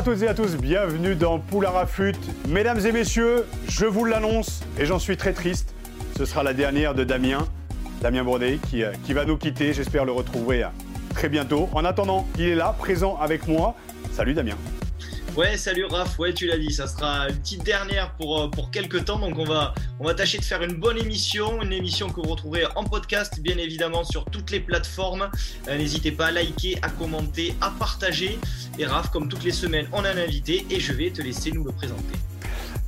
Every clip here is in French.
À toutes et à tous, bienvenue dans Poulard Mesdames et messieurs, je vous l'annonce et j'en suis très triste. Ce sera la dernière de Damien, Damien Bourdet, qui, euh, qui va nous quitter. J'espère le retrouver euh, très bientôt. En attendant, il est là, présent avec moi. Salut Damien. Ouais, salut Raph, ouais, tu l'as dit, ça sera une petite dernière pour, euh, pour quelques temps, donc on va, on va tâcher de faire une bonne émission, une émission que vous retrouverez en podcast, bien évidemment, sur toutes les plateformes. Euh, n'hésitez pas à liker, à commenter, à partager. Et Raph, comme toutes les semaines, on a un invité et je vais te laisser nous le présenter.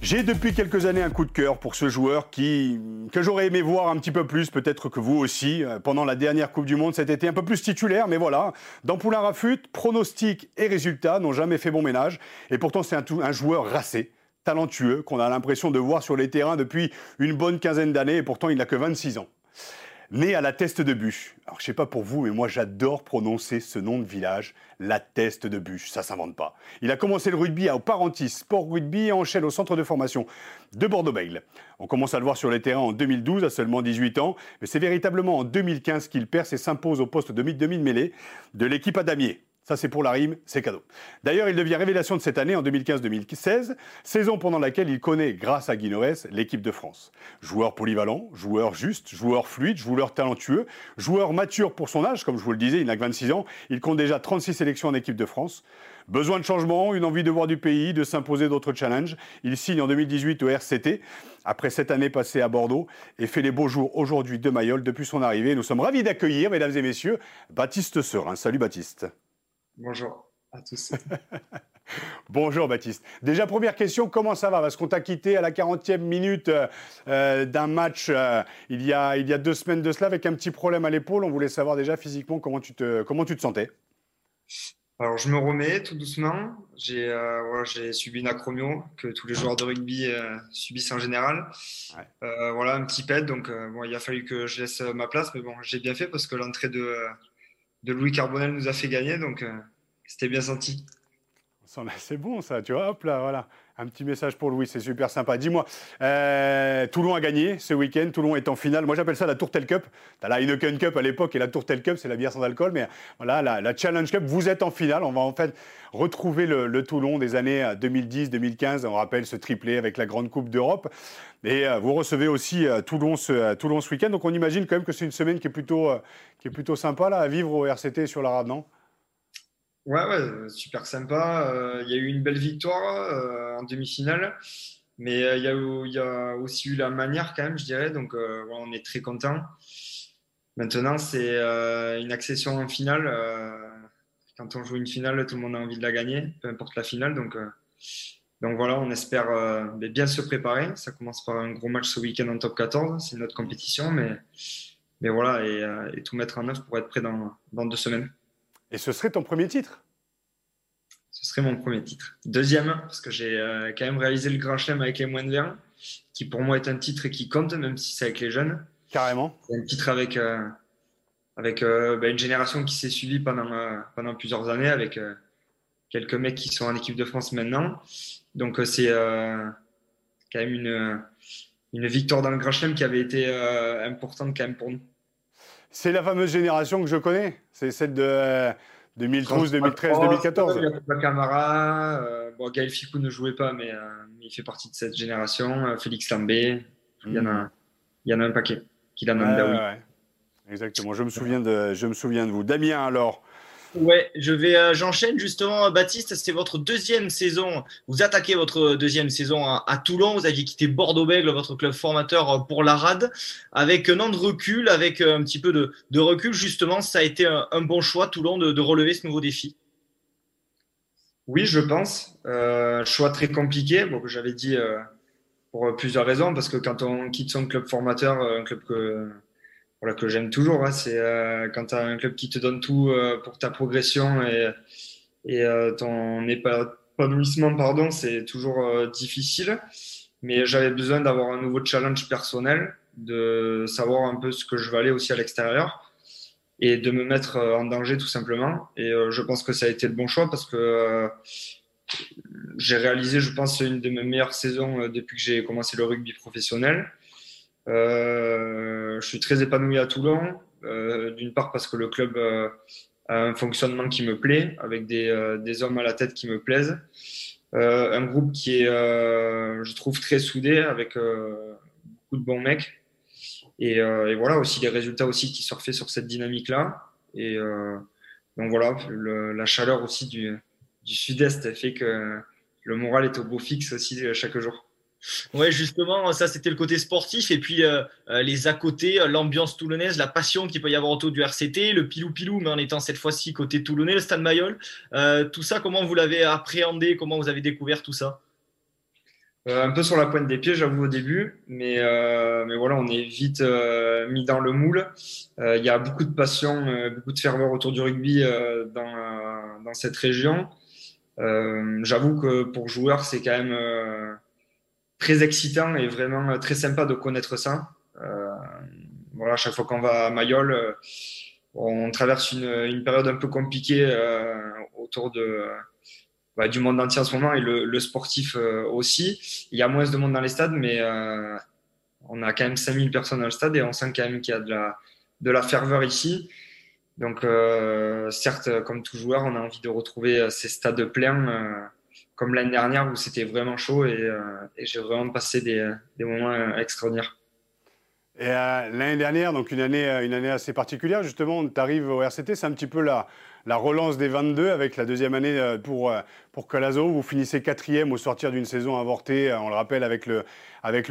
J'ai depuis quelques années un coup de cœur pour ce joueur qui, que j'aurais aimé voir un petit peu plus, peut-être que vous aussi, euh, pendant la dernière Coupe du Monde cet été, un peu plus titulaire, mais voilà. Dans Poulain Rafut, pronostics et résultats n'ont jamais fait bon ménage. Et pourtant, c'est un, joueur racé, talentueux, qu'on a l'impression de voir sur les terrains depuis une bonne quinzaine d'années, et pourtant il n'a que 26 ans. Né à la Teste de Bûche. Alors je sais pas pour vous, mais moi j'adore prononcer ce nom de village, la Teste de Bûche. Ça s'invente pas. Il a commencé le rugby au Parentis Sport Rugby et enchaîne au centre de formation de Bordeaux-Bègles. On commence à le voir sur les terrains en 2012 à seulement 18 ans, mais c'est véritablement en 2015 qu'il perce et s'impose au poste de demi de mêlée de l'équipe à Damier. Ça, c'est pour la rime, c'est cadeau. D'ailleurs, il devient révélation de cette année en 2015-2016, saison pendant laquelle il connaît, grâce à Guinoès, l'équipe de France. Joueur polyvalent, joueur juste, joueur fluide, joueur talentueux, joueur mature pour son âge, comme je vous le disais, il n'a que 26 ans, il compte déjà 36 sélections en équipe de France. Besoin de changement, une envie de voir du pays, de s'imposer d'autres challenges. Il signe en 2018 au RCT, après cette année passée à Bordeaux, et fait les beaux jours aujourd'hui de Mayol depuis son arrivée. Nous sommes ravis d'accueillir, mesdames et messieurs, Baptiste Serin. Salut Baptiste. Bonjour à tous. Bonjour Baptiste. Déjà première question, comment ça va? Parce qu'on t'a quitté à la 40e minute euh, d'un match euh, il, y a, il y a deux semaines de cela avec un petit problème à l'épaule. On voulait savoir déjà physiquement comment tu te, comment tu te sentais. Alors je me remets tout doucement. J'ai euh, voilà, subi une acromio que tous les joueurs de rugby euh, subissent en général. Euh, voilà, un petit pet, donc bon, il a fallu que je laisse ma place, mais bon, j'ai bien fait parce que l'entrée de de Louis Carbonel nous a fait gagner, donc euh, c'était bien senti. C'est bon ça, tu vois, hop là, voilà. Un petit message pour Louis, c'est super sympa. Dis-moi, euh, Toulon a gagné ce week-end, Toulon est en finale. Moi j'appelle ça la Tourtel Cup. Tu as la Heineken Cup à l'époque et la Tourtel Cup, c'est la bière sans alcool. Mais voilà, la, Challenge Cup, vous êtes en finale. On va en fait retrouver le, Toulon des années 2010-2015. On rappelle ce triplé avec la Grande Coupe d'Europe. Et euh, vous recevez aussi Toulon ce, Toulon ce week-end. Donc on imagine quand même que c'est une semaine qui est plutôt, qui est plutôt sympa là, à vivre au RCT sur la rade, non? Ouais, ouais, super sympa. Euh, il y a eu une belle victoire euh, en demi-finale, mais euh, il y, a, aussi eu la manière quand même, je dirais. Donc, on est très content. Maintenant, c'est une accession en finale. quand on joue une finale, tout le monde a envie de la gagner, peu importe la finale. Donc, voilà, on espère bien se préparer. Ça commence par un gros match ce week-end en top 14. C'est notre compétition, mais, voilà, et, tout mettre en œuvre pour être prêt dans deux semaines. Et ce serait ton premier titre? Ce serait mon premier titre. Deuxième, parce que j'ai euh, quand même réalisé le Grand Chelem avec les moins de 20, qui pour moi est un titre qui compte, même si c'est avec les jeunes. Carrément. C'est un titre avec, euh, avec euh, bah, une génération qui s'est suivie pendant, pendant plusieurs années, avec quelques mecs qui sont en équipe de France maintenant. Donc c'est quand même une, une victoire dans le Grand Chelem qui avait été importante quand même pour nous. C'est la fameuse génération que je connais. C'est celle de 2012, 2013, 2014. Il y a Camara. Euh, bon, Gaël Ficou ne jouait pas, mais, euh, il fait partie de cette génération. Euh, Félix Lambé. Il, y en a, il y en a un paquet. Qui Exactement. Je me, souviens de, je me souviens de vous. Damien, alors, Ouais, je vais, euh, j'enchaîne justement, Baptiste. C'est votre deuxième saison. Vous attaquez votre deuxième saison à, Toulon. Vous aviez quitté Bordeaux-Bègles, votre club formateur euh, pour la RAD, avec un an de recul, avec euh, un petit peu de, recul. Justement, ça a été un, bon choix, Toulon, de, relever ce nouveau défi. Oui, je pense. Euh, choix très compliqué. Bon, j'avais dit euh, pour plusieurs raisons, parce que quand on quitte son club formateur, un club que voilà, que j'aime toujours. Hein. c'est quand tu as un club qui te donne tout pour ta progression et, et ton épanouissement, pardon, c'est toujours difficile. Mais j'avais besoin d'avoir un nouveau challenge personnel, de savoir un peu ce que je valais aussi à l'extérieur et de me mettre en danger tout simplement. Et je pense que ça a été le bon choix parce que j'ai réalisé, je pense, une de mes meilleures saisons euh, depuis que j'ai commencé le rugby professionnel. Euh, je suis très épanoui à Toulon, euh, d'une part parce que le club a un fonctionnement qui me plaît, avec des, des hommes à la tête qui me plaisent. un groupe qui est, je trouve, très soudé, avec beaucoup de bons mecs. Et, et, voilà, aussi les résultats aussi qui sont faits sur cette dynamique-là. Et donc voilà, la chaleur aussi du, du sud-est fait que le moral est au beau fixe aussi euh, chaque jour. Ouais, justement, ça c'était le côté sportif et puis euh, euh, les à côté, l'ambiance toulonnaise, la passion qu'il peut y avoir autour du RCT, le pilou-pilou, mais en étant cette fois-ci côté toulonnais, le Stade Mayol. tout ça, comment vous l'avez appréhendé? Comment vous avez découvert tout ça? Un peu sur la pointe des pieds, j'avoue au début, mais, mais voilà, on est vite mis dans le moule. Il y a beaucoup de passion, beaucoup de ferveur autour du rugby dans, dans cette région. Euh, j'avoue que pour joueur, c'est quand même euh, très excitant et vraiment euh, très sympa de connaître ça. voilà, à chaque fois qu'on va à Mayol, on traverse une, période un peu compliquée autour de, bah, du monde entier en ce moment et le, sportif aussi. Il y a moins de monde dans les stades, mais on a quand même 5000 personnes dans le stade et on sent quand même qu'il y a de la, de la ferveur ici. Donc, euh, certes, comme tout joueur, on a envie de retrouver euh, ces stades pleins euh, comme l'année dernière où c'était vraiment chaud et, j'ai vraiment passé des, moments extraordinaires. Et l'année dernière, donc une année, une année assez particulière, justement, tu arrives au RCT, c'est un petit peu la, la relance des 22 avec la deuxième année euh, pour, euh, pour. Vous finissez quatrième au sortir d'une saison avortée, euh, on le rappelle, avec le,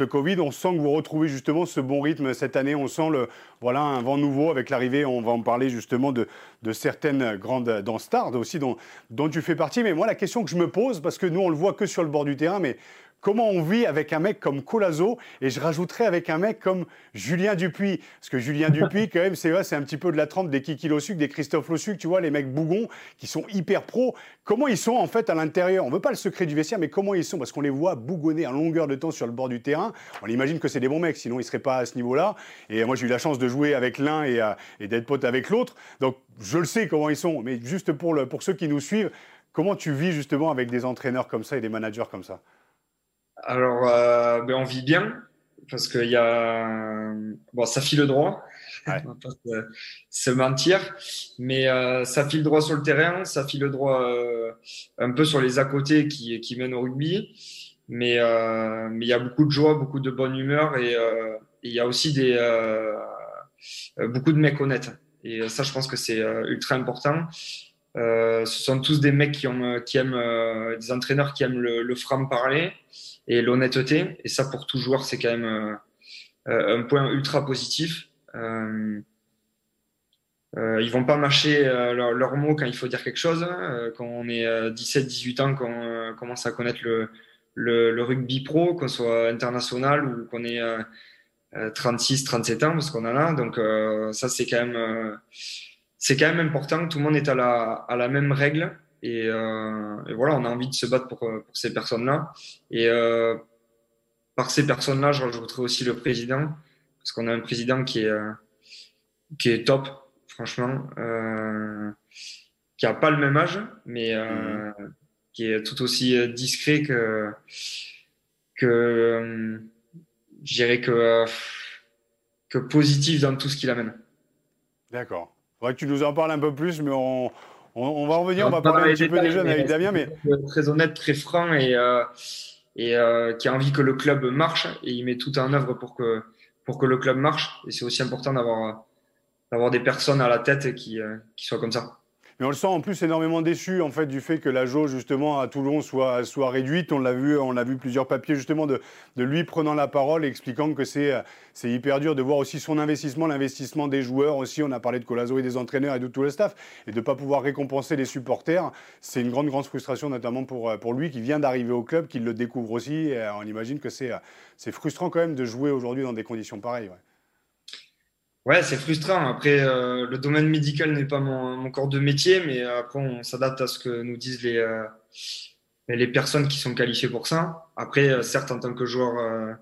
Covid. On sent que vous retrouvez justement ce bon rythme cette année. On sent le, voilà, un vent nouveau avec l'arrivée, on va en parler justement de, certaines grandes dans aussi dont, dont tu fais partie. Mais moi, la question que je me pose, parce que nous, on le voit que sur le bord du terrain, mais comment on vit avec un mec comme Colazo et je rajouterais avec un mec comme Julien Dupuis. Parce que Julien Dupuis, quand même, c'est vrai, c'est un petit peu de la trempe des Kiki Lossuc, des Christophe Lossuc, tu vois, les mecs bougons qui sont hyper pros. Comment ils sont en fait à l'intérieur? On veut pas le secret du vestiaire, mais comment ils sont? Parce qu'on les voit bougonner en longueur de temps sur le bord du terrain. On imagine que c'est des bons mecs, sinon ils seraient pas à ce niveau-là. Et moi, j'ai eu la chance de jouer avec l'un et, euh, d'être pote avec l'autre. Donc, je le sais comment ils sont. Mais juste pour, le, pour ceux qui nous suivent, comment tu vis justement avec des entraîneurs comme ça et des managers comme ça? Alors, euh, ben on vit bien parce qu'il y a. Bon, ça file droit. Ouais. On va pas se, mentir. Mais euh, ça file droit sur le terrain, ça file droit euh, un peu sur les à côté qui, qui mènent au rugby. Mais euh, mais il y a beaucoup de joie, beaucoup de bonne humeur et euh, il y a aussi des beaucoup de mecs honnêtes. Et ça, je pense que c'est ultra important. ce sont tous des mecs qui, ont, qui aiment, des entraîneurs qui aiment le, le franc-parler et l'honnêteté. Et ça, pour tout joueur, c'est quand même euh, euh, un point ultra positif. Euh, euh, ils vont pas marcher leurs leur mots quand il faut dire quelque chose. Hein. quand on est 17-18 ans, qu'on commence à connaître le, le, le rugby pro, qu'on soit international ou qu'on ait 36-37 ans, parce qu'on a là. Donc ça, c'est quand même c'est quand même important. Tout le monde est à la, à la même règle. Euh, et, voilà, on a envie de se battre pour, euh, pour ces personnes-là. Et euh, par ces personnes-là, je rajouterai aussi le président, parce qu'on a un président qui est, qui est top, franchement, qui a pas le même âge, mais mmh. qui est tout aussi discret que, que je dirais que, que positif dans tout ce qu'il amène. D'accord. Faudrait que tu nous en parles un peu plus, mais on, on, va revenir, on va parler un petit peu des jeunes avec Damien. Mais... Très honnête, très franc et, euh, et euh, qui a envie que le club marche et il met tout en œuvre pour que, pour que le club marche. Et c'est aussi important d'avoir, d'avoir des personnes à la tête qui, euh, qui soient comme ça. Mais on le sent en plus énormément déçu en fait du fait que la jauge justement à Toulon soit, soit réduite. On l'a vu, on a vu plusieurs papiers justement de, lui prenant la parole et expliquant que c'est c'est hyper dur de voir aussi son investissement, l'investissement des joueurs aussi. On a parlé de Colazo et des entraîneurs et de tout le staff et de ne pas pouvoir récompenser les supporters. C'est une grande grande frustration notamment pour pour lui qui vient d'arriver au club, qui le découvre aussi. Et on imagine que c'est frustrant quand même de jouer aujourd'hui dans des conditions pareilles. C'est frustrant. Après, euh, le domaine médical n'est pas mon, mon, corps de métier, mais après, on s'adapte à ce que nous disent les, euh, les personnes qui sont qualifiées pour ça. Après, euh, certes, en tant que joueur, euh,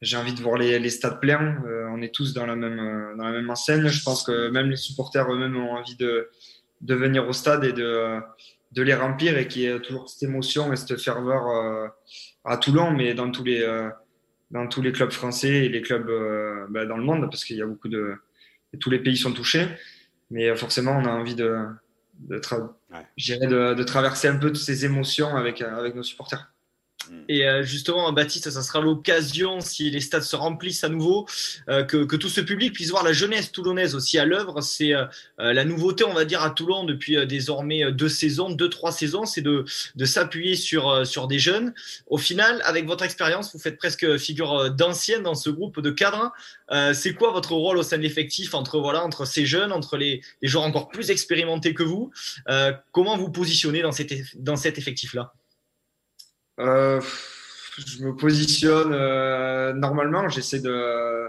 j'ai envie de voir les, les stades pleins. Euh, on est tous dans la même dans la même enseigne. Je pense que même les supporters eux-mêmes ont envie de de venir au stade et de de les remplir et qu'il y ait toujours cette émotion et cette ferveur à Toulon, mais dans tous les dans tous les clubs français et les clubs euh, bah, dans le monde, parce qu'il y a beaucoup de. tous les pays sont touchés. Mais forcément, on a envie de, de, de, de traverser un peu toutes ces émotions avec, avec nos supporters. Mm. Et euh, justement, Baptiste, ça sera l'occasion, si les stades se remplissent à nouveau, euh, que, que, tout ce public puisse voir la jeunesse toulonnaise aussi à l'œuvre. C'est euh, la nouveauté, on va dire, à Toulon depuis désormais deux saisons, deux, trois saisons, c'est de, de s'appuyer sur, sur des jeunes. Au final, avec votre expérience, vous faites presque figure d'ancienne dans ce groupe de cadres. c'est quoi votre rôle au sein de l'effectif entre, voilà, entre ces jeunes, entre les, les joueurs encore plus expérimentés que vous? Comment vous positionnez dans, dans cet effectif-là? Euh, je me positionne euh, normalement. J'essaie de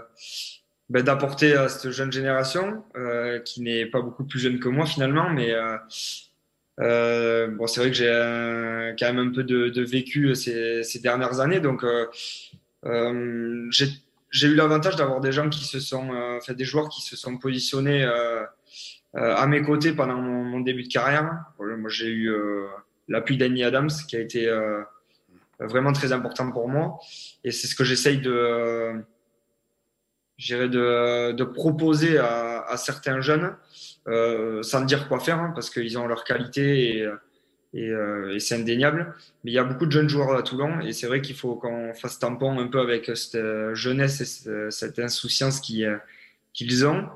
ben, d'apporter à cette jeune génération euh, qui n'est pas beaucoup plus jeune que moi finalement, mais euh, bon, c'est vrai que j'ai quand même un peu de, de vécu ces, ces, dernières années, donc j'ai eu l'avantage d'avoir des gens qui se sont, enfin des joueurs qui se sont positionnés à mes côtés pendant mon, mon début de carrière. Moi, j'ai eu l'appui d'Annie Adams qui a été vraiment très important pour moi. Et c'est ce que j'essaye de, de, de proposer à, à, certains jeunes, euh, sans dire quoi faire, hein, parce qu'ils ont leur qualité et, et, euh, et c'est indéniable. Mais il y a beaucoup de jeunes joueurs à Toulon et c'est vrai qu'il faut qu'on fasse tampon un peu avec cette jeunesse et cette insouciance qu'ils ont.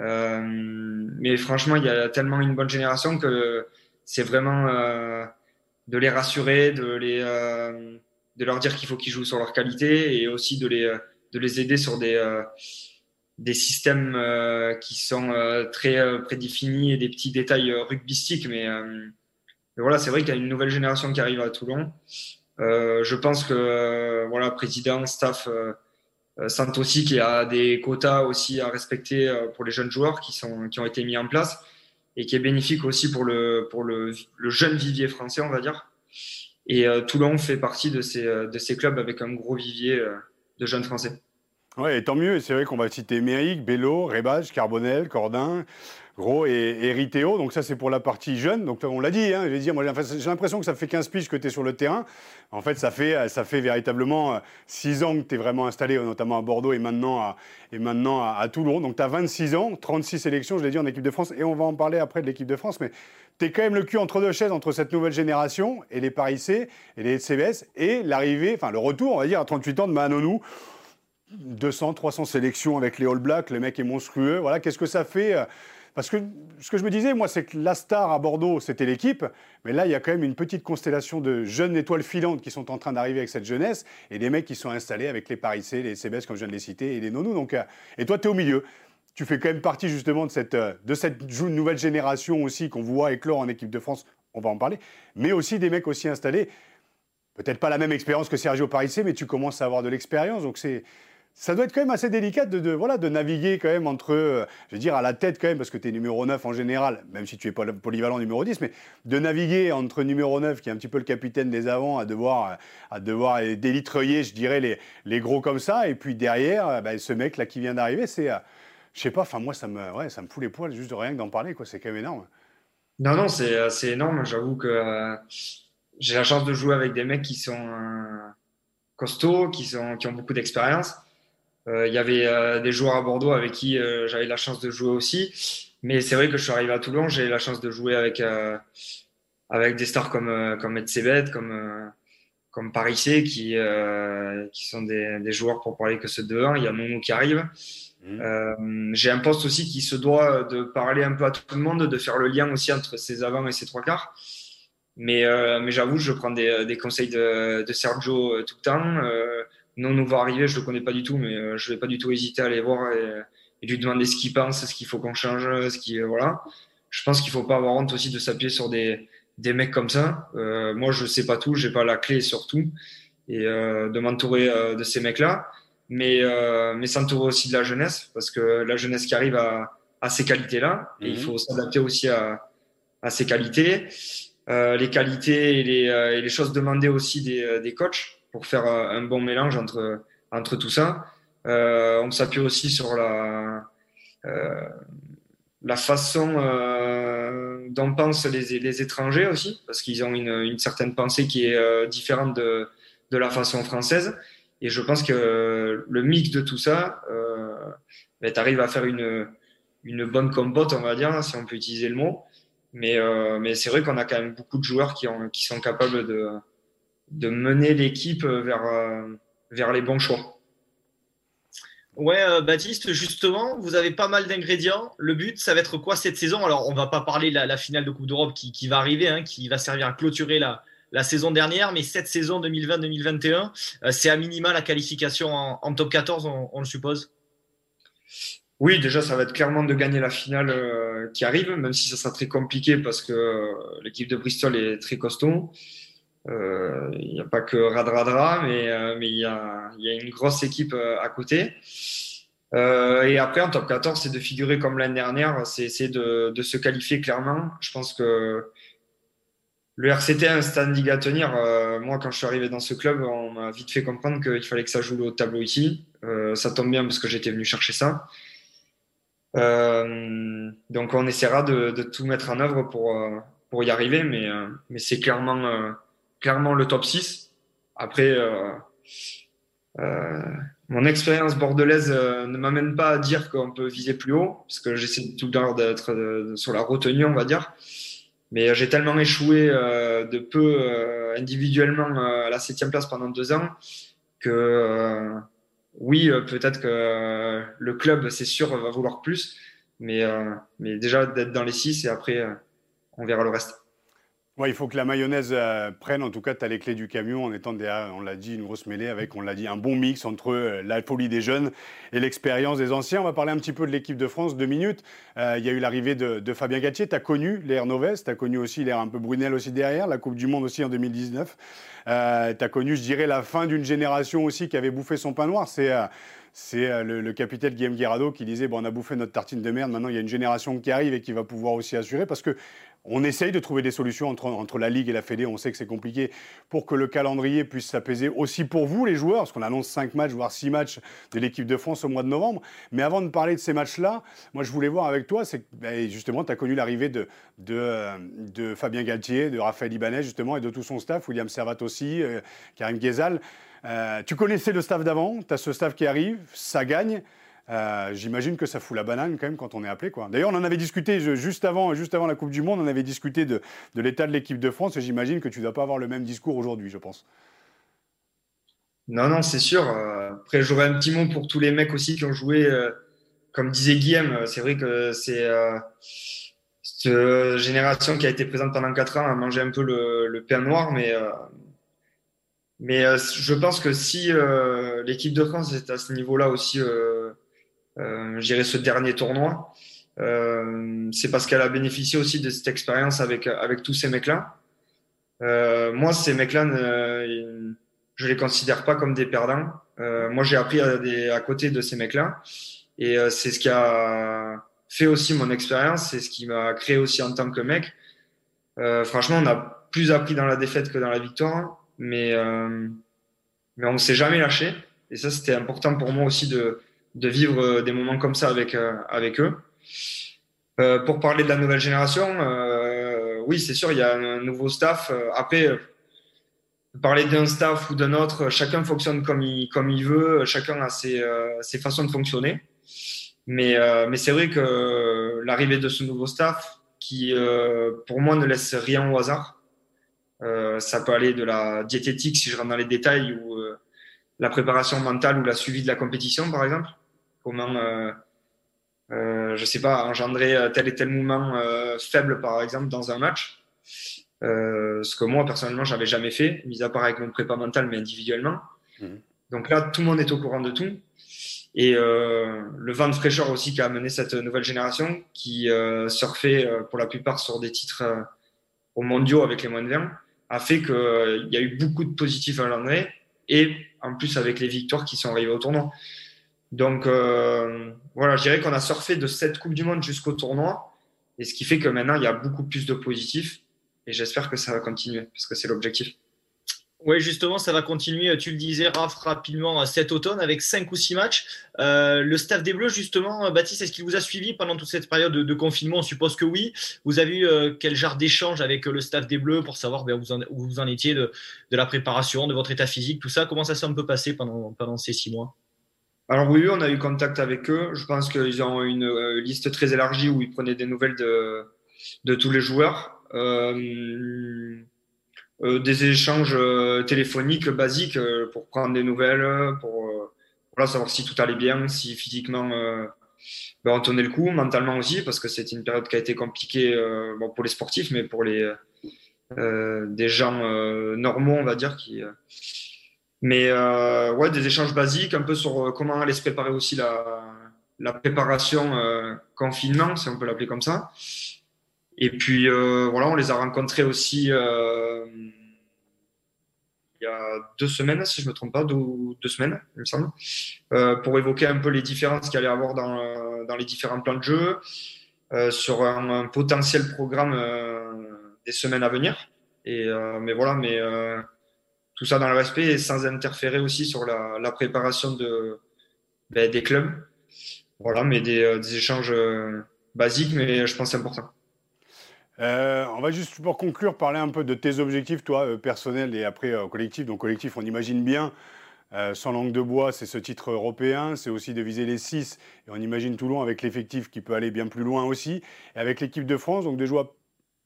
Euh, mais franchement, il y a tellement une bonne génération que c'est vraiment euh, de les rassurer, de, les, euh, de leur dire qu'il faut qu'ils jouent sur leur qualité et aussi de les, de les aider sur des, euh, des systèmes euh, qui sont très prédéfinis et des petits détails rugbystiques. Mais, mais voilà, c'est vrai qu'il y a une nouvelle génération qui arrive à Toulon. je pense que voilà, président, staff sentent aussi qu'il y a des quotas aussi à respecter pour les jeunes joueurs qui, sont, qui ont été mis en place et qui est bénéfique aussi pour le, pour le, le jeune vivier français, on va dire. Et euh, Toulon fait partie de ces, euh, de ces clubs avec un gros vivier euh, de jeunes français. Ouais, et tant mieux. C'est vrai qu'on va citer Méric, Bello, Rébage, Carbonel, Cordin, Gros et, et Riteo. Donc ça, c'est pour la partie jeune. Donc on l'a dit, hein, je dire, moi j'ai l'impression que ça fait 15 piges que tu es sur le terrain. En fait, ça fait, ça fait véritablement 6 ans que tu es vraiment installé, notamment à Bordeaux et maintenant à, et maintenant à, Toulon. Donc tu as 26 ans, 36 sélections, je l'ai dit, en équipe de France. Et on va en parler après de l'équipe de France. Mais tu es quand même le cul entre deux chaises entre cette nouvelle génération et les Paris C et les CBS et l'arrivée, enfin le retour, on va dire, à 38 ans de Manonou. 200, 300 sélections avec les All Blacks, le mec est monstrueux. Voilà, qu'est-ce que ça fait euh, Parce que ce que je me disais, moi, c'est que la star à Bordeaux, c'était l'équipe, mais là, il y a quand même une petite constellation de jeunes étoiles filantes qui sont en train d'arriver avec cette jeunesse, et des mecs qui sont installés avec les Paris C, les CBS, comme je viens de les citer, et les Nonou. Donc, euh, et toi, tu es au milieu. Tu fais quand même partie justement de cette, euh, de cette nouvelle génération aussi qu'on voit éclore en équipe de France, on va en parler, mais aussi des mecs aussi installés. Peut-être pas la même expérience que Sergio Parissé, mais tu commences à avoir de l'expérience. Donc c'est ça doit être quand même assez délicat de, voilà, de naviguer quand même entre, euh, je veux dire, à la tête quand même, parce que tu es numéro 9 en général, même si tu es pas polyvalent numéro 10, mais de naviguer entre numéro 9, qui est un petit peu le capitaine des avants, à devoir, à devoir délitreiller, je dirais, les, les gros comme ça, et puis derrière, euh, bah, ce mec-là qui vient d'arriver, c'est, euh, je sais pas, enfin moi, ça me, ouais, ça me fout les poils juste de rien que d'en parler, quoi, c'est quand même énorme. Non, non, c'est énorme, j'avoue que j'ai la chance de jouer avec des mecs qui sont costauds, qui, sont, qui ont beaucoup d'expérience. Euh, il y avait euh, des joueurs à Bordeaux avec qui euh, j'avais la chance de jouer aussi. Mais c'est vrai que je suis arrivé à Toulon, j'ai eu la chance de jouer avec, avec des stars comme, comme Edsebet, comme, comme Parissé, qui, qui sont des, des, joueurs pour parler que ce de 1. Il y a Nono qui arrive. Mmh. j'ai un poste aussi qui se doit de parler un peu à tout le monde, de faire le lien aussi entre ses avants et ses trois quarts. Mais, mais j'avoue, je prends des, des conseils de, de Sergio tout le temps. Non, nous va arriver, je le connais pas du tout, mais euh, je vais pas du tout hésiter à aller voir et, lui demander ce qu'il pense, ce qu'il faut qu'on change, ce qui euh, voilà. Je pense qu'il faut pas avoir honte aussi de s'appuyer sur des, des mecs comme ça. Euh, moi, je sais pas tout, j'ai pas la clé sur tout, et euh, de m'entourer euh, de ces mecs-là. mais, mais s'entourer aussi de la jeunesse, parce que la jeunesse qui arrive à, à ces qualités-là, et il mhm. faut s'adapter aussi à, à ces qualités. les qualités et les, et les, choses demandées aussi des, des coachs pour faire un bon mélange entre, entre tout ça. on s'appuie aussi sur la, la façon euh, dont pensent les, les, étrangers aussi, parce qu'ils ont une, une, certaine pensée qui est euh, différente de, de, la façon française. Et je pense que le mix de tout ça, euh, ben, tu arrives à faire une, une bonne compote, on va dire, si on peut utiliser le mot. Mais, euh, mais c'est vrai qu'on a quand même beaucoup de joueurs qui, ont, qui sont capables de, de mener l'équipe vers, euh, vers les bons choix. Ouais, euh, Baptiste, justement, vous avez pas mal d'ingrédients. Le but, ça va être quoi cette saison? Alors, on va pas parler de la, finale de Coupe d'Europe qui, qui, va arriver, hein, qui va servir à clôturer la, la saison dernière, mais cette saison 2020-2021, euh, c'est à minima la qualification en, top 14, on, le suppose? Oui, déjà, ça va être clairement de gagner la finale euh, qui arrive, même si ça sera très compliqué parce que l'équipe de Bristol est très costaud. Il n'y a pas que Radradra, mais mais il y a, une grosse équipe à côté. Euh, et après, en top 14, c'est de figurer comme l'année dernière, c'est de, de, se qualifier clairement. Je pense que le RCT a un standing à tenir. Euh, moi, quand je suis arrivé dans ce club, on m'a vite fait comprendre qu'il fallait que ça joue au tableau ici. Euh, ça tombe bien parce que j'étais venu chercher ça. Euh, donc, on essaiera de, tout mettre en œuvre pour, euh, y arriver, euh, mais c'est clairement, clairement le top 6. Après, mon expérience bordelaise euh, ne m'amène pas à dire qu'on peut viser plus haut, parce que j'essaie tout temps d'être euh, sur la retenue, on va dire. Mais j'ai tellement échoué euh, de peu individuellement à la septième place pendant deux ans que oui, peut-être que le club, c'est sûr, va vouloir plus, mais, mais déjà d'être dans les six et après, on verra le reste. Il faut que la mayonnaise euh, prenne. En tout cas, tu as les clés du camion en étant, des, on l'a dit, une grosse mêlée avec, on l'a dit, un bon mix entre euh, la folie des jeunes et l'expérience des anciens. On va parler un petit peu de l'équipe de France, deux minutes. Euh, il y a eu l'arrivée de, Fabien Gatier. Tu as connu l'ère Noves, tu as connu aussi l'ère un peu Brunel aussi derrière, la Coupe du Monde aussi en 2019. tu as connu, je dirais, la fin d'une génération aussi qui avait bouffé son pain noir. C'est c'est le, capitaine Guillaume Guerrado qui disait bon, on a bouffé notre tartine de merde, maintenant il y a une génération qui arrive et qui va pouvoir aussi assurer parce que on essaye de trouver des solutions entre, la Ligue et la Fédé. On sait que c'est compliqué pour que le calendrier puisse s'apaiser aussi pour vous, les joueurs, parce qu'on annonce 5 matchs, voire 6 matchs de l'équipe de France au mois de novembre. Mais avant de parler de ces matchs-là, moi, je voulais voir avec toi, c'est ben, justement, tu as connu l'arrivée de, de, Fabien Galtier, de Raphaël Ibanez, justement, et de tout son staff, William Servat aussi, euh, Karim Ghezal. Euh, tu connaissais le staff d'avant, tu as ce staff qui arrive, ça gagne. Euh, j'imagine que ça fout la banane quand même quand on est appelé. D'ailleurs, on en avait discuté juste avant, juste avant la Coupe du Monde, on avait discuté de, l'état de l'équipe de France et j'imagine que tu ne dois pas avoir le même discours aujourd'hui, je pense. Non, non, c'est sûr. Euh, après, j'aurais un petit mot pour tous les mecs aussi qui ont joué, euh, comme disait Guillaume, c'est vrai que c'est cette génération qui a été présente pendant 4 ans a mangé un peu le, pain noir, mais, mais je pense que si l'équipe de France est à ce niveau-là aussi euh, je dirais ce dernier tournoi, euh, c'est parce qu'elle a bénéficié aussi de cette expérience avec, avec tous ces mecs-là. Euh, moi, ces mecs-là, je les considère pas comme des perdants. Euh, moi, j'ai appris à, des, à, côté de ces mecs-là. Et euh, c'est ce qui a fait aussi mon expérience, c'est ce qui m'a créé aussi en tant que mec. Euh, franchement, on a plus appris dans la défaite que dans la victoire, mais, mais on ne s'est jamais lâché. Et ça, c'était important pour moi aussi de, de vivre euh, des moments comme ça avec, euh, avec eux. Euh, pour parler de la nouvelle génération, oui, c'est sûr, il y a un nouveau staff. Après, parler d'un staff ou d'un autre, chacun fonctionne comme il, comme il veut, chacun a ses, ses façons de fonctionner. Mais, mais c'est vrai que l'arrivée de ce nouveau staff, qui pour moi ne laisse rien au hasard, ça peut aller de la diététique, si je rentre dans les détails, ou la préparation mentale ou la suivi de la compétition, par exemple comment, euh, euh, je sais pas, engendrer tel et tel mouvement euh, faible, par exemple, dans un match. ce que moi, personnellement, j'avais jamais fait, mis à part avec mon prépa mental, mais individuellement. Mhm. Donc là, tout le monde est au courant de tout. Et le vent de fraîcheur aussi qui a amené cette nouvelle génération, qui surfait pour la plupart sur des titres au mondiaux avec les moins de 20, a fait qu'il y a eu beaucoup de positifs à l'entrée et en plus avec les victoires qui sont arrivées au tournoi. Donc euh, voilà, je dirais qu'on a surfé de cette Coupe du Monde jusqu'au tournoi, et ce qui fait que maintenant il y a beaucoup plus de positifs, et j'espère que ça va continuer, parce que c'est l'objectif. Oui, justement, ça va continuer. Tu le disais, Raph, rapidement cet automne avec cinq ou six matchs. Euh, le staff des Bleus, justement, Baptiste, est-ce qu'il vous a suivi pendant toute cette période de, confinement? On suppose que oui. Vous avez eu euh, quel genre d'échange avec le staff des Bleus pour savoir ben, où, vous en, étiez de, la préparation, de votre état physique, tout ça? Comment ça s'est un peu passé pendant ces six mois? Alors oui, on a eu contact avec eux. Je pense qu'ils ont une euh, liste très élargie où ils prenaient des nouvelles de, de tous les joueurs. Euh, euh, des échanges téléphoniques basiques pour prendre des nouvelles, pour voilà, savoir si tout allait bien, si physiquement ben, on tenait le coup, mentalement aussi, parce que c'était une période qui a été compliquée bon, pour les sportifs, mais pour les des gens normaux, on va dire, qui mais euh, ouais, des échanges basiques, un peu sur euh, comment aller se préparer aussi la, la préparation euh, confinement, si on peut l'appeler comme ça. Et puis euh, voilà, on les a rencontrés aussi euh, il y a deux semaines, si je me trompe pas, deux, deux semaines, il me semble, euh, pour évoquer un peu les différences qu'il allait y avoir dans, dans les différents plans de jeu, sur un, un, potentiel programme des semaines à venir. Et mais voilà, mais tout ça dans le respect et sans interférer aussi sur la, préparation de, ben, des clubs. Voilà, mais des, euh, échanges euh, basiques, mais je pense importants. Euh, on va juste pour conclure parler un peu de tes objectifs, toi, euh, personnels et après euh, collectif. Donc collectif, on imagine bien, sans langue de bois, c'est ce titre européen, c'est aussi de viser les 6 et on imagine Toulon avec l'effectif qui peut aller bien plus loin aussi. Et avec l'équipe de France, donc de jouer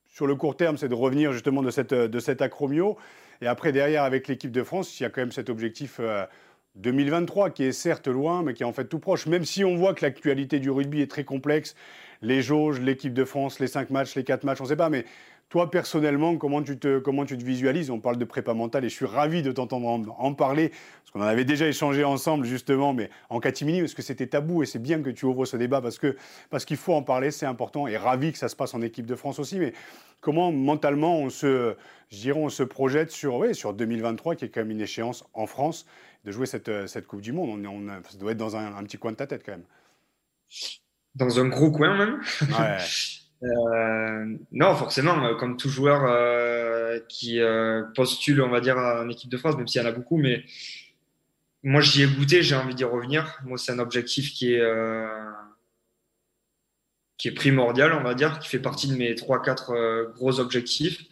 sur le court terme, c'est de revenir justement de, cette, de cet acromio. Et après, derrière, avec l'équipe de France, il y a quand même cet objectif 2023 euh, qui est certes loin, mais qui est en fait tout proche. Même si on voit que l'actualité du rugby est très complexe, les jauges, l'équipe de France, les 5 matchs, les 4 matchs, on ne sait pas, mais toi, personnellement, comment tu, te, comment tu te visualises? On parle de prépa mentale et je suis ravi de t'entendre en, en, parler, parce qu'on en avait déjà échangé ensemble, justement, mais en catimini, parce que c'était tabou et c'est bien que tu ouvres ce débat parce qu'il parce qu'il faut en parler, c'est important et ravi que ça se passe en équipe de France aussi. Mais comment mentalement on se, je dirais, on se projette sur, ouais, sur 2023, qui est quand même une échéance en France, de jouer cette, cette Coupe du Monde? On, on, Ça doit être dans un, un petit coin de ta tête quand même. Dans un gros coin même? Ouais. Euh, non, forcément, euh, comme tout joueur euh, qui euh, postule, on va dire, en équipe de France, même s'il y en a beaucoup, mais moi j'y ai goûté, j'ai envie d'y revenir. Moi, c'est un objectif qui est euh, qui est primordial, on va dire, qui fait partie de mes trois, quatre euh, gros objectifs.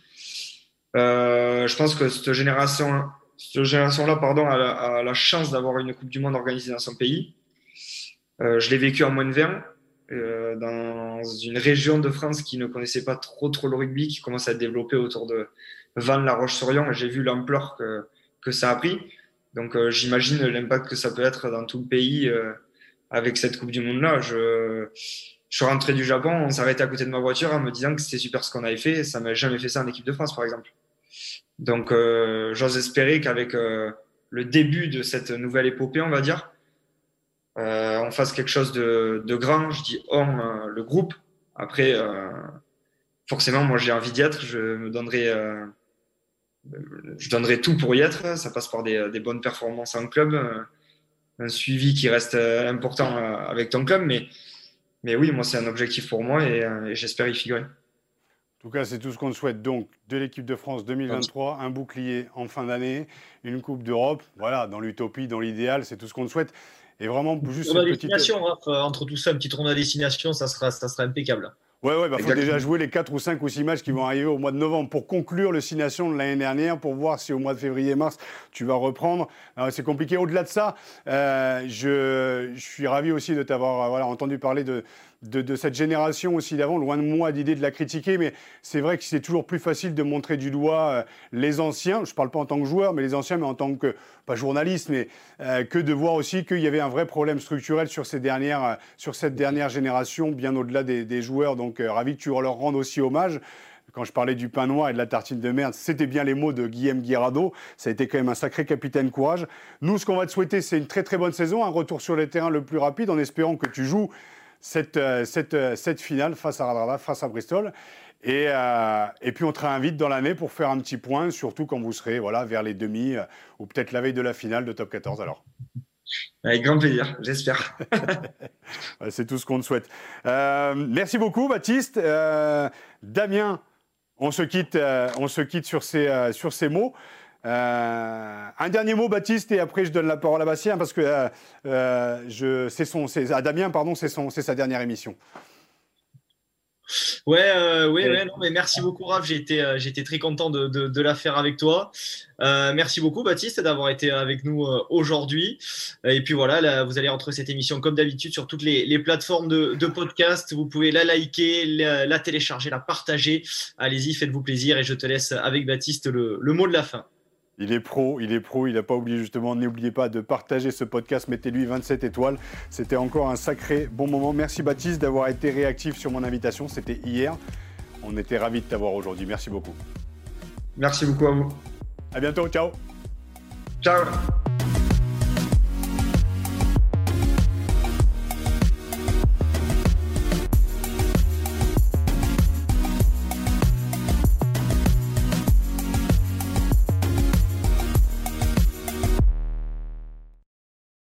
je pense que cette génération, cette génération-là, pardon, a, a, la chance d'avoir une Coupe du Monde organisée dans son pays. je l'ai vécu en moins de 20 euh, dans une région de France qui ne connaissait pas trop trop le rugby, qui commence à développer autour de Vannes-la Roche-sur-Yon. J'ai vu l'ampleur que, que ça a pris. Donc euh, j'imagine l'impact que ça peut être dans tout le pays euh, avec cette Coupe du Monde-là. Je, je suis rentré du Japon, on s'arrêtait à côté de ma voiture en me disant que c'était super ce qu'on avait fait. Ça m'a jamais fait ça en équipe de France, par exemple. Donc euh, j'ose espérer qu'avec euh, le début de cette nouvelle épopée, on va dire, euh, on fasse quelque chose de, grand. Je dis on, euh, le groupe. Après, euh, forcément, moi j'ai envie d'y être. Je me donnerai, je donnerai tout pour y être. Ça passe par des, bonnes performances en club, un suivi qui reste important avec ton club. Mais, mais oui, moi c'est un objectif pour moi et, et j'espère y figurer. En tout cas, c'est tout ce qu'on souhaite donc de l'équipe de France 2023, un bouclier en fin d'année, une Coupe d'Europe. Voilà, dans l'utopie, dans l'idéal, c'est tout ce qu'on souhaite. Et vraiment, juste une destination, petite... Raph, entre tout ça, un petit tournoi à destination, ça sera, ça sera impeccable. Ouais, ouais, bah, faut déjà jouer les 4 ou 5 ou 6 matchs qui vont arriver au mois de novembre pour conclure le 6 Nations de l'année dernière, pour voir si au mois de février-mars, tu vas reprendre. C'est compliqué. Au-delà de ça, euh, je, je, suis ravi aussi de t'avoir voilà, entendu parler de, de, cette génération aussi d'avant, loin de moi d'idée de la critiquer, mais c'est vrai que c'est toujours plus facile de montrer du doigt euh, les anciens, je ne parle pas en tant que joueur, mais les anciens, mais en tant que, pas journaliste, mais euh, que de voir aussi qu'il y avait un vrai problème structurel sur, ces dernières, euh, sur cette dernière génération, bien au-delà des, joueurs, donc ravi que tu leur rendes aussi hommage quand je parlais du pain noir et de la tartine de merde, c'était bien les mots de Guillaume Guirado. Ça a été quand même un sacré capitaine courage. Nous, ce qu'on va te souhaiter, c'est une très très bonne saison, un retour sur le terrain le plus rapide, en espérant que tu joues cette, cette, cette finale face à Radrada, face à Bristol. Et, et, puis on te réinvite dans l'année pour faire un petit point, surtout quand vous serez voilà, vers les demi ou peut-être la veille de la finale de top 14 alors. Avec grand plaisir, j'espère. C'est tout ce qu'on te souhaite. Euh, merci beaucoup, Baptiste. Euh, Damien, on se quitte, euh, on se quitte sur, ces, sur ces mots. Un dernier mot, Baptiste, et après je donne la parole à Bastien parce que je, son, à Damien, pardon, c'est sa dernière émission. Ouais, euh, ouais, ouais, non, mais merci beaucoup, Raph. J'ai été, euh, été très content de, de, de, la faire avec toi. Euh, merci beaucoup, Baptiste, d'avoir été avec nous euh, aujourd'hui. Et puis voilà, là, vous allez retrouver cette émission comme d'habitude sur toutes les, les plateformes de, de, podcast. Vous pouvez la liker, la, la télécharger, la partager. Allez-y, faites-vous plaisir. Et je te laisse avec Baptiste le, le mot de la fin. Il est pro, il est pro, il n'a pas oublié justement, n'oubliez pas de partager ce podcast, mettez-lui 27 étoiles. C'était encore un sacré bon moment. Merci Baptiste d'avoir été réactif sur mon invitation, c'était hier. On était ravis de t'avoir aujourd'hui, merci beaucoup. Merci beaucoup à vous. À bientôt, ciao. Ciao.